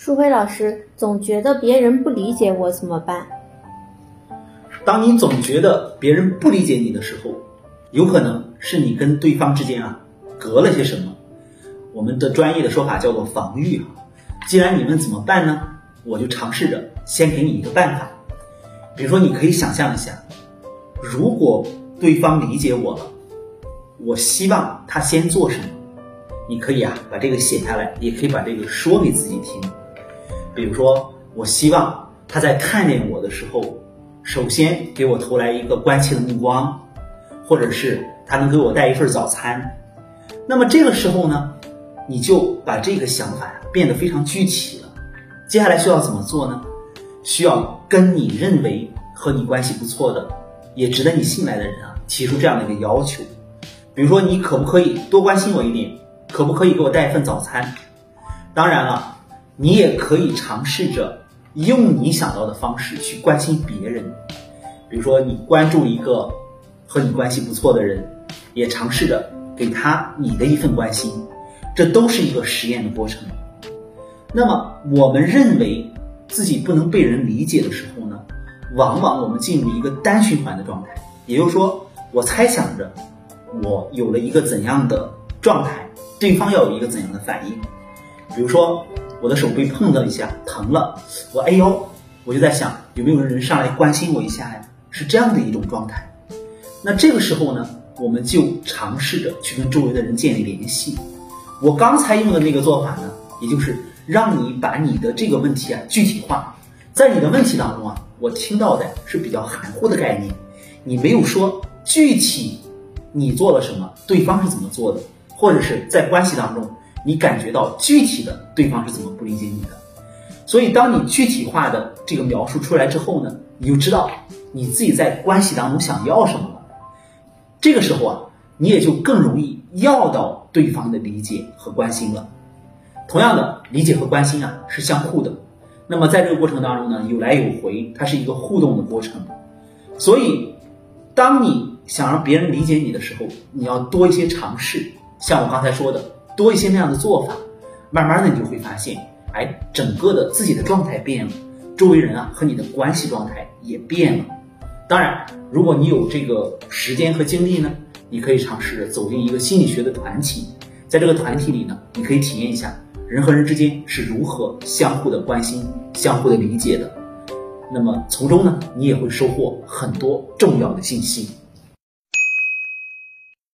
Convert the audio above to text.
舒辉老师总觉得别人不理解我怎么办？当你总觉得别人不理解你的时候，有可能是你跟对方之间啊隔了些什么。我们的专业的说法叫做防御啊。既然你们怎么办呢？我就尝试着先给你一个办法。比如说，你可以想象一下，如果对方理解我了，我希望他先做什么？你可以啊把这个写下来，也可以把这个说给自己听。比如说，我希望他在看见我的时候，首先给我投来一个关切的目光，或者是他能给我带一份早餐。那么这个时候呢，你就把这个想法变得非常具体了。接下来需要怎么做呢？需要跟你认为和你关系不错的，也值得你信赖的人啊，提出这样的一个要求。比如说，你可不可以多关心我一点？可不可以给我带一份早餐？当然了。你也可以尝试着用你想到的方式去关心别人，比如说你关注一个和你关系不错的人，也尝试着给他你的一份关心，这都是一个实验的过程。那么我们认为自己不能被人理解的时候呢，往往我们进入一个单循环的状态，也就是说，我猜想着我有了一个怎样的状态，对方要有一个怎样的反应，比如说。我的手被碰了一下，疼了，我哎呦，我就在想有没有人上来关心我一下呀？是这样的一种状态。那这个时候呢，我们就尝试着去跟周围的人建立联系。我刚才用的那个做法呢，也就是让你把你的这个问题啊具体化。在你的问题当中啊，我听到的是比较含糊的概念，你没有说具体你做了什么，对方是怎么做的，或者是在关系当中。你感觉到具体的对方是怎么不理解你的，所以当你具体化的这个描述出来之后呢，你就知道你自己在关系当中想要什么了。这个时候啊，你也就更容易要到对方的理解和关心了。同样的，理解和关心啊是相互的。那么在这个过程当中呢，有来有回，它是一个互动的过程。所以，当你想让别人理解你的时候，你要多一些尝试，像我刚才说的。多一些那样的做法，慢慢的你就会发现，哎，整个的自己的状态变了，周围人啊和你的关系状态也变了。当然，如果你有这个时间和精力呢，你可以尝试着走进一个心理学的团体，在这个团体里呢，你可以体验一下人和人之间是如何相互的关心、相互的理解的。那么从中呢，你也会收获很多重要的信息。